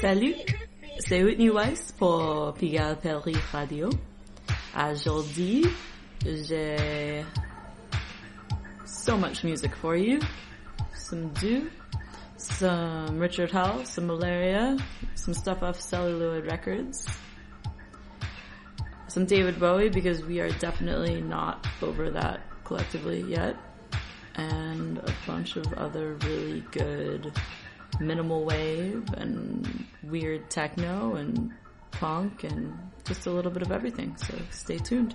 Salut, c'est Whitney Weiss pour Pigalle Paris Radio. Aujourd'hui, j'ai so much music for you. Some Do, some Richard Hell, some Malaria, some stuff off Celluloid Records, some David Bowie because we are definitely not over that collectively yet, and a bunch of other really good minimal wave and weird techno and punk and just a little bit of everything. So stay tuned.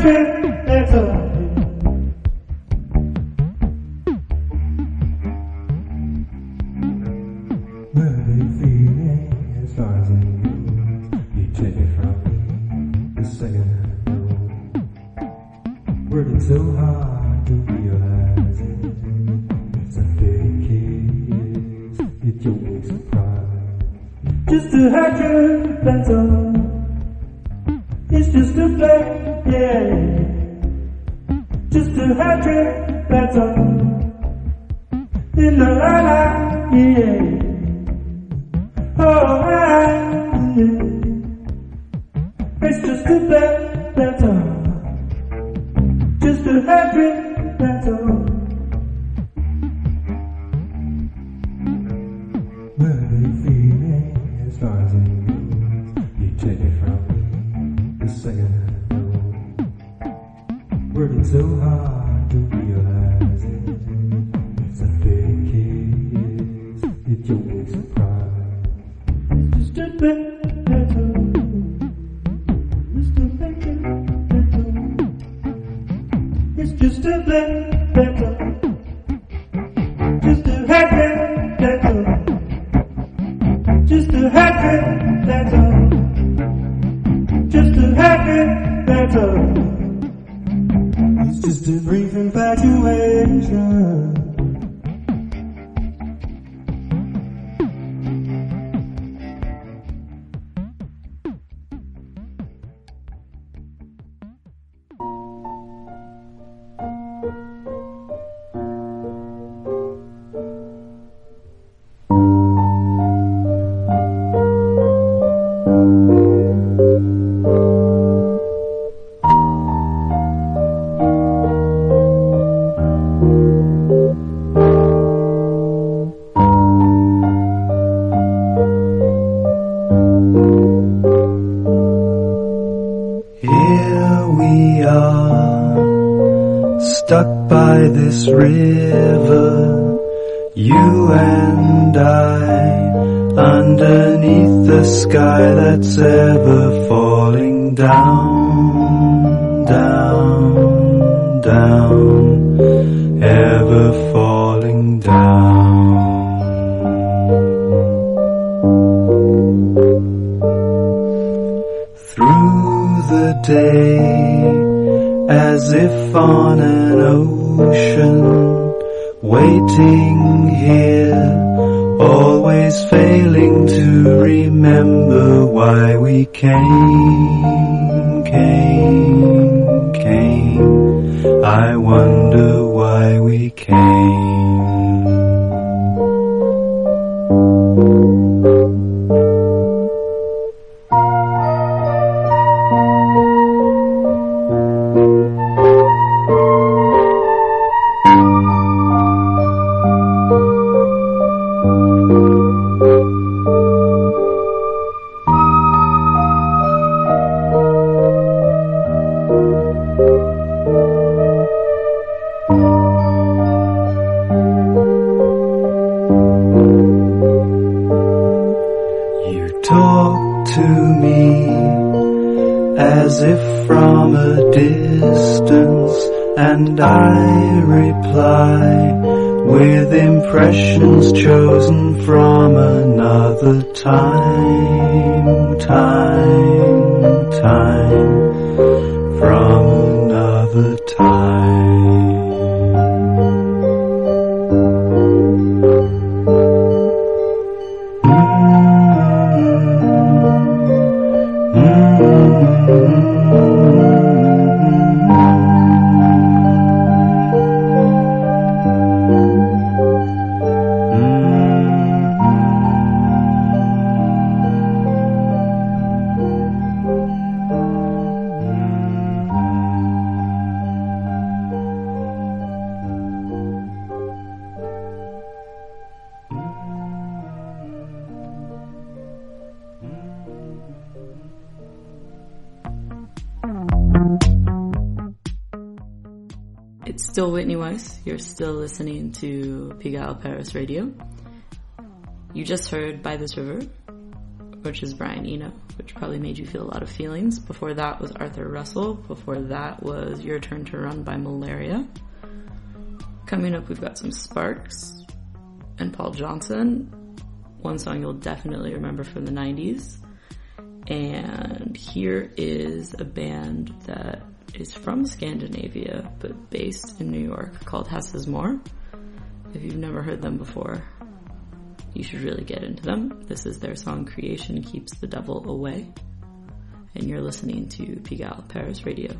Captain. better. Down, ever falling down. through the day as if on an ocean waiting here always failing to remember why we came came I wonder why we came impressions chosen from another time, time, time, You're still listening to Pigalle Paris Radio. You just heard By This River, which is Brian Eno, which probably made you feel a lot of feelings. Before that was Arthur Russell. Before that was Your Turn to Run by Malaria. Coming up, we've got some Sparks and Paul Johnson. One song you'll definitely remember from the 90s. And here is a band that is from Scandinavia but based in New York called Hess More. If you've never heard them before, you should really get into them. This is their song Creation Keeps the Devil Away. And you're listening to Pigalle Paris Radio.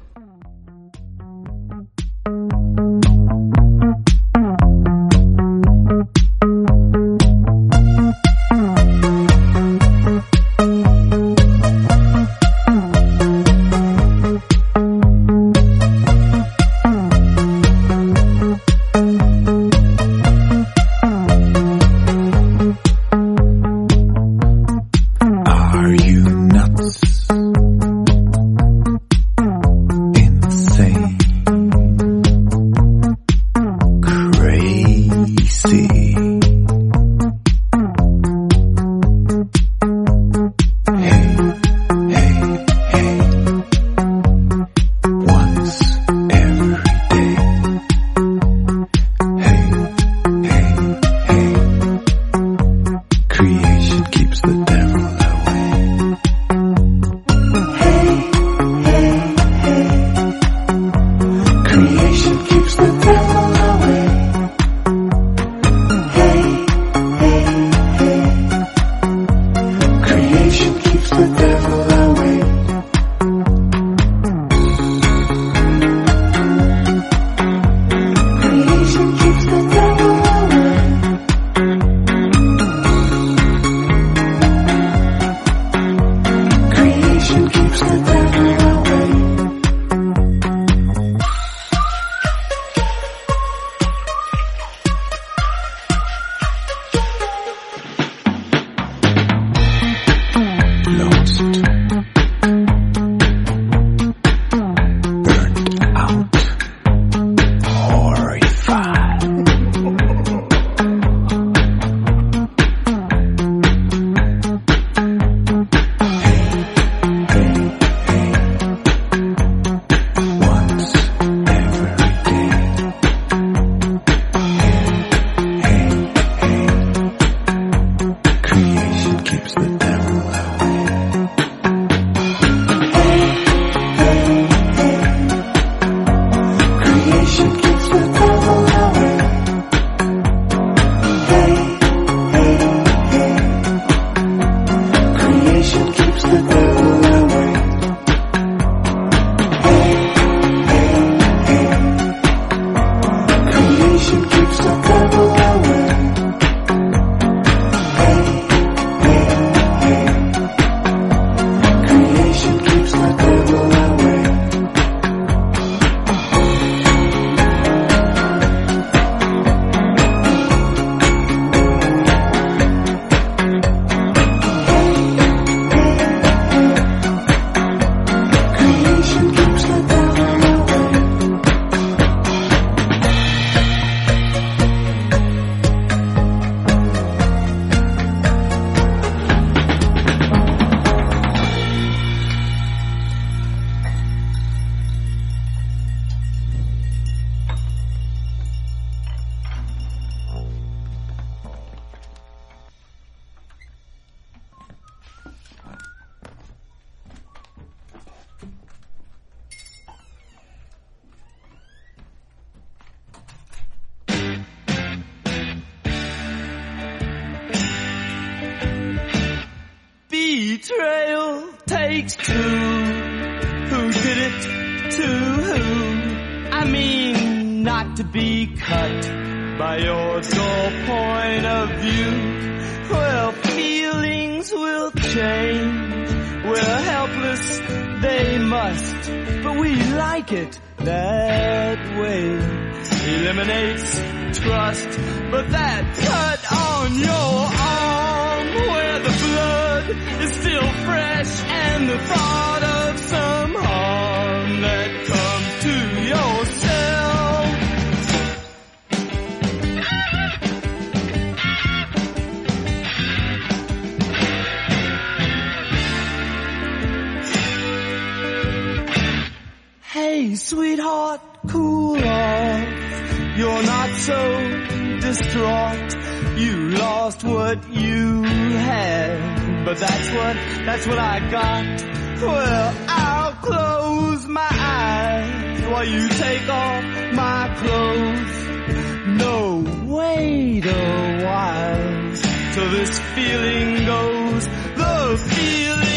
Sweetheart, cool off. You're not so distraught. You lost what you had. But that's what, that's what I got. Well, I'll close my eyes while you take off my clothes. No, wait a while till this feeling goes. The feeling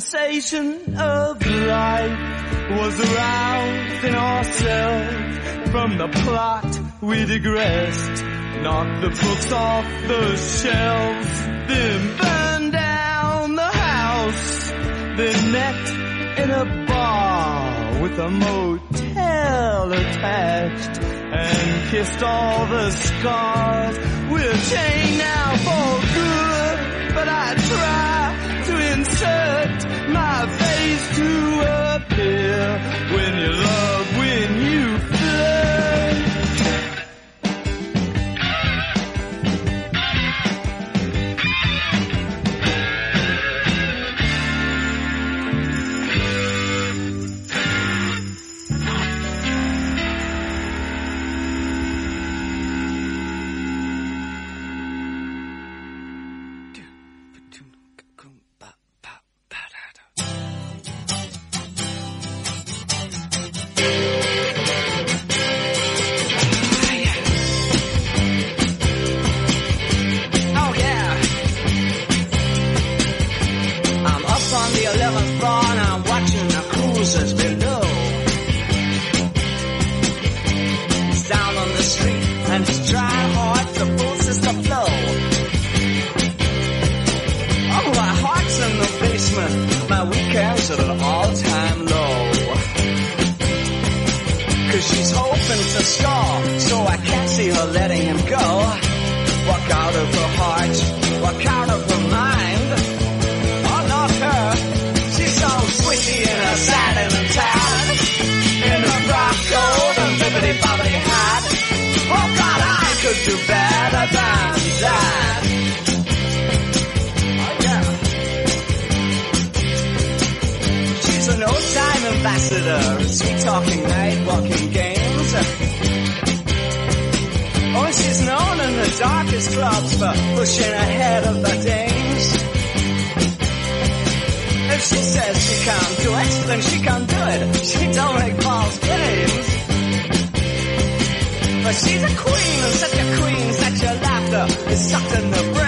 sensation of life was aroused in ourselves from the plot we digressed. Knocked the books off the shelves, then burned down the house, then met in a bar with a motel attached and kissed all the scars. We're chained now for good, but I try to insert my face to appear when your love went cada cidade. Oh, yeah. She's an old time ambassador, sweet talking, night walking games. Oh, she's known in the darkest clubs for pushing ahead of the dames. If she says she can't do it, then she can't do it. She don't make false games. But she's a queen, such a queen, such a laughter is sucked in the brain.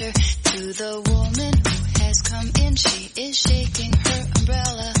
to the woman who has come in. She is shaking her umbrella.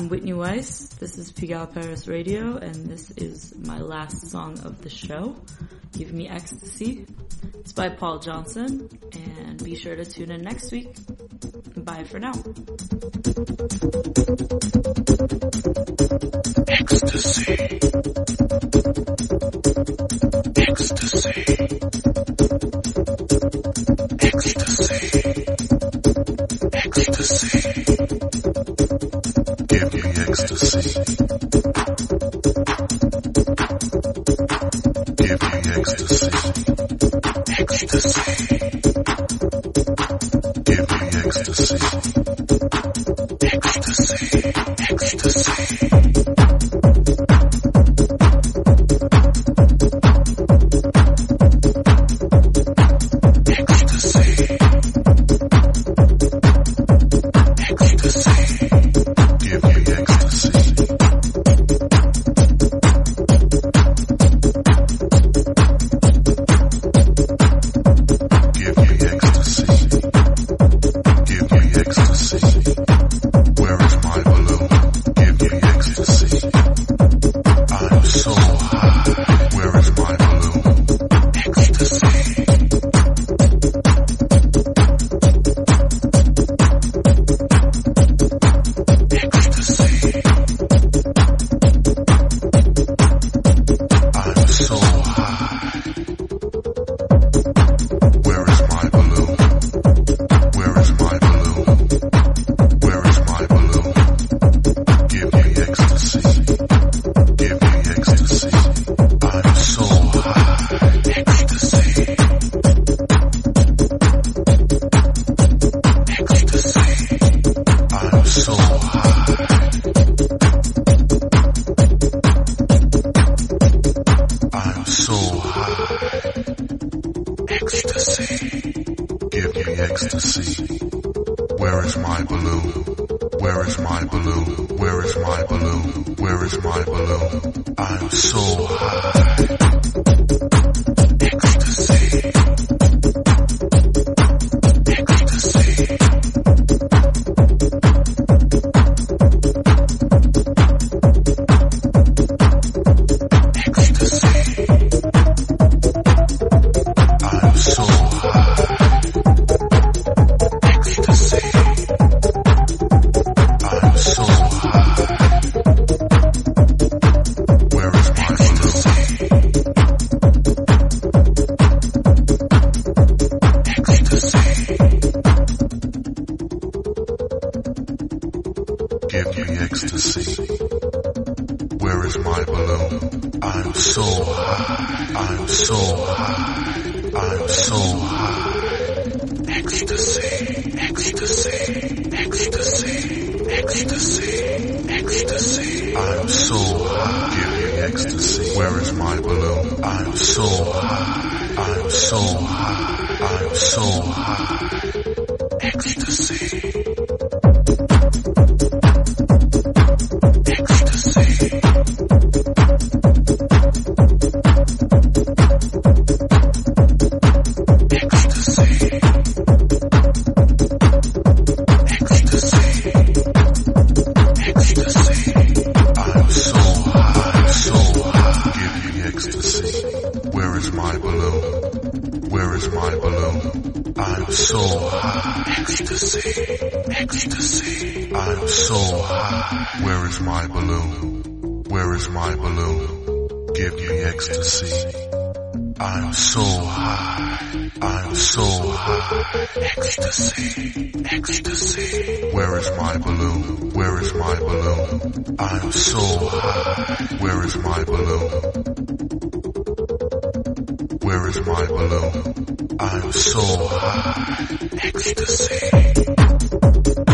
I'm Whitney Weiss. This is Pigalle Paris Radio, and this is my last song of the show, Give Me Ecstasy. It's by Paul Johnson, and be sure to tune in next week. Bye for now. Ecstasy. Ecstasy. Ecstasy. Ecstasy give me ecstasy. Give me ecstasy. Ecstasy. ecstasy, ecstasy. Where is my balloon? Where is my balloon? I'm so high. Where is my balloon? Where is my balloon? I'm so high. Ecstasy.